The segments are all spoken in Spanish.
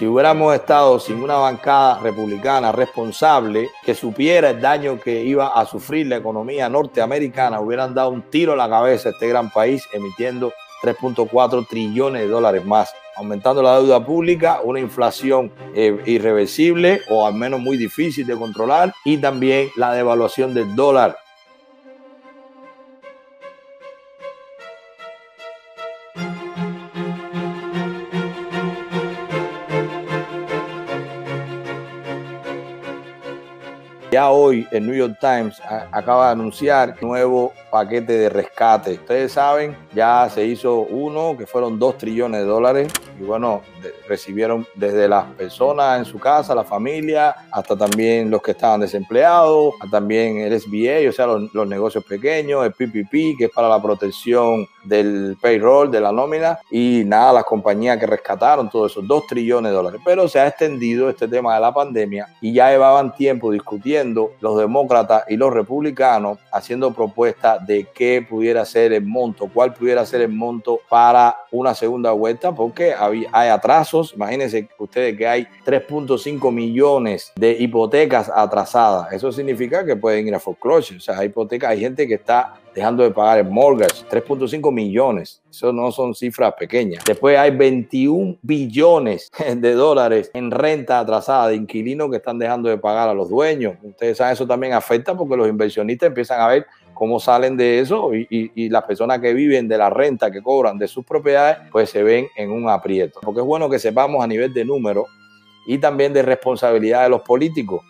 Si hubiéramos estado sin una bancada republicana responsable que supiera el daño que iba a sufrir la economía norteamericana, hubieran dado un tiro a la cabeza a este gran país emitiendo 3.4 trillones de dólares más, aumentando la deuda pública, una inflación eh, irreversible o al menos muy difícil de controlar y también la devaluación del dólar Ya hoy el New York Times acaba de anunciar nuevo paquete de rescate. Ustedes saben, ya se hizo uno que fueron dos trillones de dólares y bueno, recibieron desde las personas en su casa, la familia, hasta también los que estaban desempleados, también el SBA, o sea, los, los negocios pequeños, el PPP, que es para la protección del payroll, de la nómina, y nada, las compañías que rescataron todos esos dos trillones de dólares. Pero se ha extendido este tema de la pandemia y ya llevaban tiempo discutiendo los demócratas y los republicanos haciendo propuestas de qué pudiera ser el monto, cuál pudiera ser el monto para una segunda vuelta, porque hay, hay atrasos. Imagínense ustedes que hay 3.5 millones de hipotecas atrasadas. Eso significa que pueden ir a foreclosure. O sea, hay hipotecas, hay gente que está dejando de pagar el mortgage, 3.5 millones. Eso no son cifras pequeñas. Después hay 21 billones de dólares en renta atrasada de inquilinos que están dejando de pagar a los dueños. Ustedes saben, eso también afecta porque los inversionistas empiezan a ver cómo salen de eso y, las personas que viven de la renta que cobran de sus propiedades, pues se ven en un aprieto. Porque es bueno que sepamos a nivel de número y también de responsabilidad de los políticos.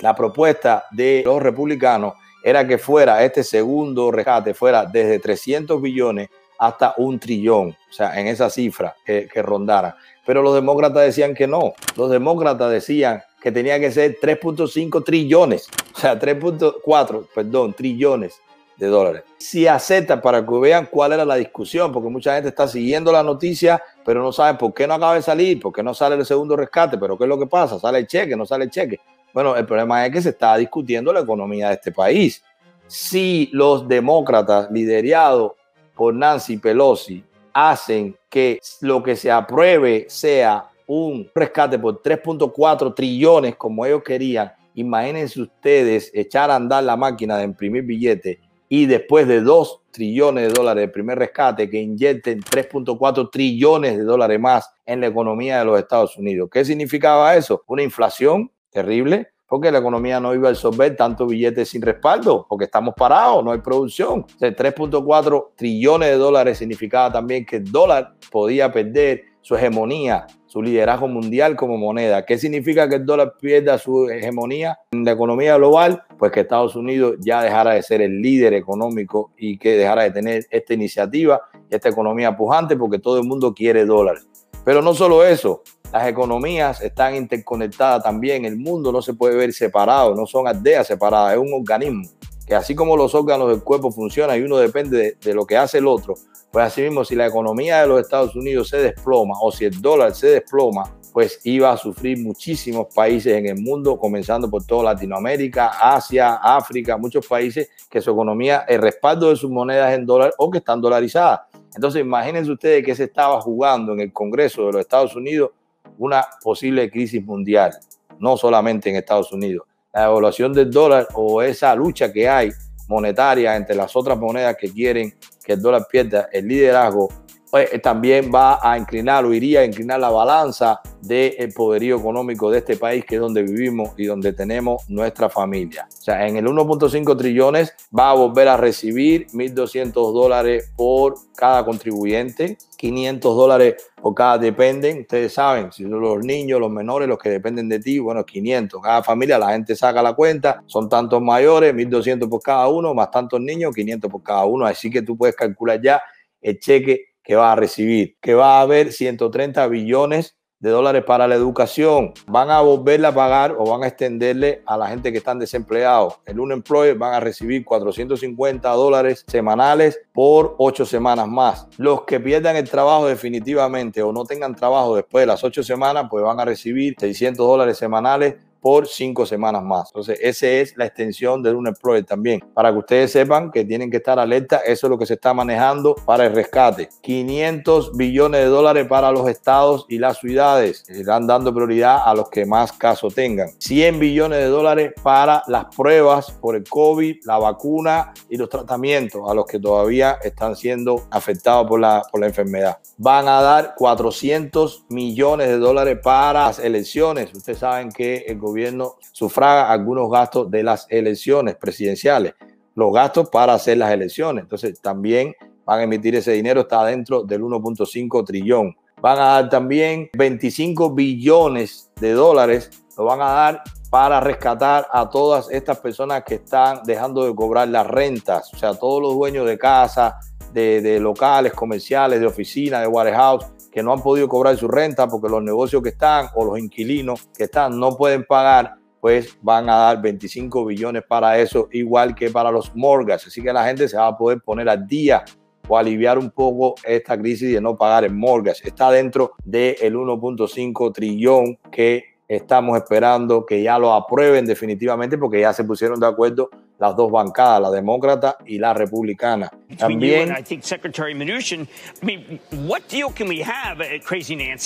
La propuesta de los republicanos era que fuera este segundo rescate, fuera desde 300 billones hasta un trillón, o sea, en esa cifra que, rondara. Pero los demócratas decían que no. Los demócratas decían que tenía que ser 3.5 trillones, o sea, 3.4, perdón, trillones de dólares. Si aceptan para que vean cuál era la discusión, porque mucha gente está siguiendo la noticia, pero no saben por qué no acaba de salir, por qué no sale el segundo rescate, pero qué es lo que pasa, sale el cheque, no sale el cheque. Bueno, el problema es que se está discutiendo la economía de este país. Si los demócratas liderados por Nancy Pelosi hacen que lo que se apruebe sea un rescate por 3.4 trillones como ellos querían, imagínense ustedes echar a andar la máquina de imprimir billetes y después de 2 trillones de dólares de primer rescate que inyecten 3.4 trillones de dólares más en la economía de los Estados Unidos. ¿Qué significaba eso? Una inflación terrible, porque la economía no iba a absorber tantos billetes sin respaldo, porque estamos parados, no hay producción. 3.4 trillones de dólares significaba también que el dólar podía perder su hegemonía, su liderazgo mundial como moneda. ¿Qué significa que el dólar pierda su hegemonía en la economía global? Pues que Estados Unidos ya dejara de ser el líder económico y que dejara de tener esta iniciativa, esta economía pujante, porque todo el mundo quiere dólar. Pero no solo eso, las economías están interconectadas también. El mundo no se puede ver separado, no son aldeas separadas, es un organismo que así como los órganos del cuerpo funcionan y uno depende de, lo que hace el otro, pues así mismo si la economía de los Estados Unidos se desploma o si el dólar se desploma, pues iba a sufrir muchísimos países en el mundo, comenzando por toda Latinoamérica, Asia, África, muchos países que su economía, el respaldo de sus monedas en dólar o que están dolarizadas. Entonces imagínense ustedes que se estaba jugando en el Congreso de los Estados Unidos una posible crisis mundial, no solamente en Estados Unidos. La evaluación del dólar o esa lucha que hay monetaria entre las otras monedas que quieren que el dólar pierda el liderazgo, pues, también va a inclinar o iría a inclinar la balanza del poderío económico de este país, que es donde vivimos y donde tenemos nuestra familia. O sea, en el 1.5 trillones va a volver a recibir 1.200 dólares por cada contribuyente, 500 dólares por cada dependen. Ustedes saben, si son los niños, los menores, los que dependen de ti, bueno, 500. Cada familia, la gente saca la cuenta, son tantos mayores, 1.200 por cada uno, más tantos niños, 500 por cada uno. Así que tú puedes calcular ya el cheque que va a recibir, que va a haber 130 billones de dólares para la educación, van a volverla a pagar o van a extenderle a la gente que están desempleados. El unemployed van a recibir 450 dólares semanales por ocho semanas más. Los que pierdan el trabajo definitivamente o no tengan trabajo después de las ocho semanas, pues van a recibir 600 dólares semanales por cinco semanas más. Entonces, esa es la extensión del unemployed también. Para que ustedes sepan que tienen que estar alerta, eso es lo que se está manejando para el rescate. 500 billones de dólares para los estados y las ciudades. Están dando prioridad a los que más casos tengan. 100 billones de dólares para las pruebas por el COVID, la vacuna y los tratamientos a los que todavía están siendo afectados por la, por la enfermedad. Van a dar 400 millones de dólares para las elecciones. Ustedes saben que el gobierno gobierno sufraga algunos gastos de las elecciones presidenciales, los gastos para hacer las elecciones. Entonces también van a emitir ese dinero, está dentro del 1.5 trillón. Van a dar también 25 billones de dólares, lo van a dar para rescatar a todas estas personas que están dejando de cobrar las rentas, o sea, todos los dueños de casa, de, de locales comerciales, de oficinas, de warehouse, que no han podido cobrar su renta porque los negocios que están o los inquilinos que están no pueden pagar, pues van a dar 25 billones para eso, igual que para los mortgages. Así que la gente se va a poder poner al día o aliviar un poco esta crisis de no pagar el mortgage. Está dentro del 1.5 trillón que estamos esperando que ya lo aprueben definitivamente porque ya se pusieron de acuerdo las dos bancadas, la demócrata y la republicana. También.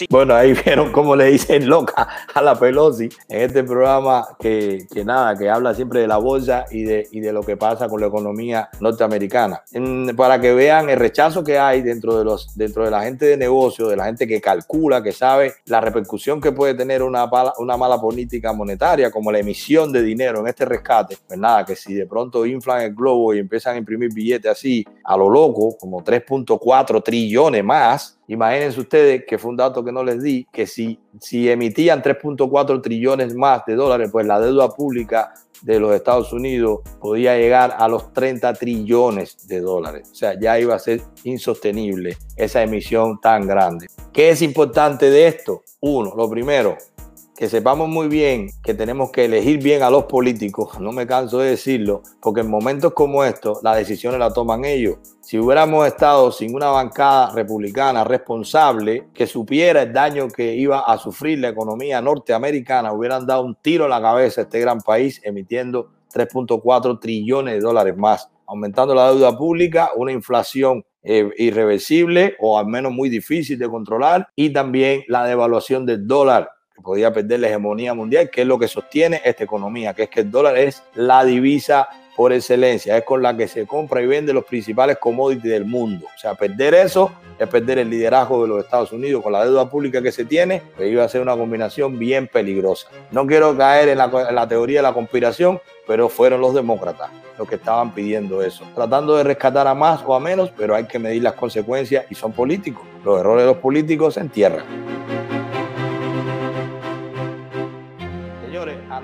Bueno, ahí vieron cómo le dicen loca a la Pelosi en este programa que, que nada, que habla siempre de la bolsa y de, y de lo que pasa con la economía norteamericana. para que vean el rechazo que hay dentro de, los, dentro de la gente de negocio, de la gente que calcula, que sabe la repercusión que puede tener una, una mala política monetaria, como la emisión de dinero en este rescate. Pues nada, que si de pronto inflan el globo y empiezan a imprimir billetes así a lo loco, como 3.4 trillones más, imagínense ustedes que fue un dato que no les di, que si, si emitían 3.4 trillones más de dólares, pues la deuda pública de los Estados Unidos podía llegar a los 30 trillones de dólares. O sea, ya iba a ser insostenible esa emisión tan grande. ¿Qué es importante de esto? Uno, lo primero, que sepamos muy bien que tenemos que elegir bien a los políticos, no me canso de decirlo, porque en momentos como estos las decisiones las toman ellos. Si hubiéramos estado sin una bancada republicana responsable que supiera el daño que iba a sufrir la economía norteamericana, hubieran dado un tiro a la cabeza a este gran país emitiendo 3.4 trillones de dólares más, aumentando la deuda pública, una inflación eh, irreversible o al menos muy difícil de controlar y también la devaluación del dólar que podía perder la hegemonía mundial, que es lo que sostiene esta economía, que es que el dólar es la divisa por excelencia, es con la que se compra y vende los principales commodities del mundo. O sea, perder eso es perder el liderazgo de los Estados Unidos con la deuda pública que se tiene, pues iba a ser una combinación bien peligrosa. No quiero caer en la teoría de la conspiración, pero fueron los demócratas los que estaban pidiendo eso, tratando de rescatar a más o a menos, pero hay que medir las consecuencias y son políticos. Los errores de los políticos se entierran.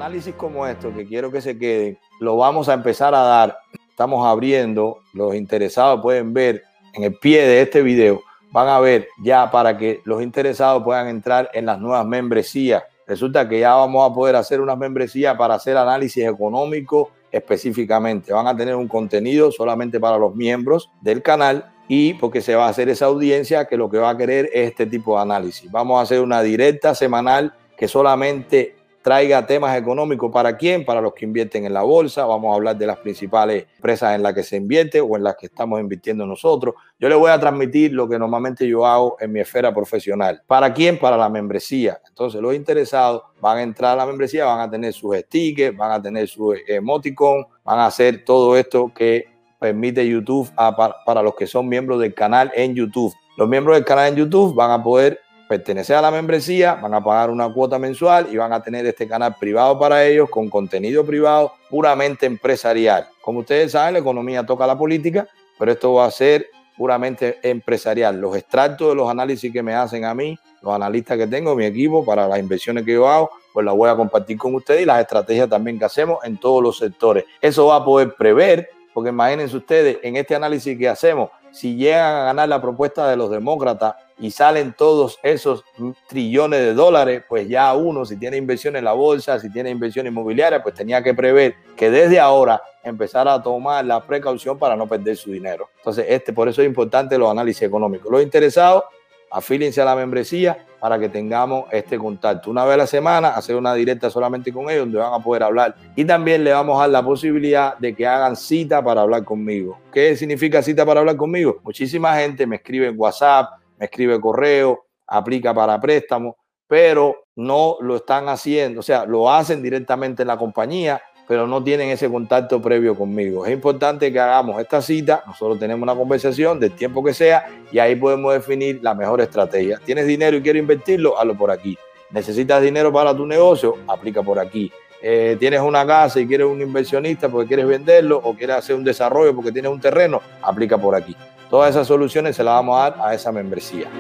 Análisis como esto, que quiero que se queden, lo vamos a empezar a dar. Estamos abriendo, los interesados pueden ver en el pie de este video, van a ver ya para que los interesados puedan entrar en las nuevas membresías. Resulta que ya vamos a poder hacer unas membresías para hacer análisis económico específicamente. Van a tener un contenido solamente para los miembros del canal y porque se va a hacer esa audiencia que lo que va a querer es este tipo de análisis. Vamos a hacer una directa semanal que solamente traiga temas económicos para quién, para los que invierten en la bolsa. Vamos a hablar de las principales empresas en las que se invierte o en las que estamos invirtiendo nosotros. Yo le voy a transmitir lo que normalmente yo hago en mi esfera profesional. ¿Para quién? Para la membresía. Entonces los interesados van a entrar a la membresía, van a tener sus stickers, van a tener su emoticon, van a hacer todo esto que permite YouTube para los que son miembros del canal en YouTube. Los miembros del canal en YouTube van a poder pertenecer a la membresía, van a pagar una cuota mensual y van a tener este canal privado para ellos con contenido privado puramente empresarial. Como ustedes saben, la economía toca la política, pero esto va a ser puramente empresarial. Los extractos de los análisis que me hacen a mí, los analistas que tengo, mi equipo, para las inversiones que yo hago, pues las voy a compartir con ustedes y las estrategias también que hacemos en todos los sectores. Eso va a poder prever, porque imagínense ustedes, en este análisis que hacemos, si llegan a ganar la propuesta de los demócratas y salen todos esos trillones de dólares, pues ya uno, si tiene inversión en la bolsa, si tiene inversión inmobiliaria, pues tenía que prever que desde ahora empezara a tomar la precaución para no perder su dinero. Entonces, este, por eso es importante los análisis económicos. Los interesados, afílense a la membresía para que tengamos este contacto. Una vez a la semana, hacer una directa solamente con ellos, donde van a poder hablar. Y también le vamos a dar la posibilidad de que hagan cita para hablar conmigo. ¿Qué significa cita para hablar conmigo? Muchísima gente me escribe en WhatsApp, escribe correo, aplica para préstamo, pero no lo están haciendo, o sea, lo hacen directamente en la compañía, pero no tienen ese contacto previo conmigo. Es importante que hagamos esta cita, nosotros tenemos una conversación del tiempo que sea y ahí podemos definir la mejor estrategia. ¿Tienes dinero y quieres invertirlo? Hazlo por aquí. ¿Necesitas dinero para tu negocio? Aplica por aquí. Eh, tienes una casa y quieres un inversionista porque quieres venderlo o quieres hacer un desarrollo porque tienes un terreno, aplica por aquí. Todas esas soluciones se las vamos a dar a esa membresía.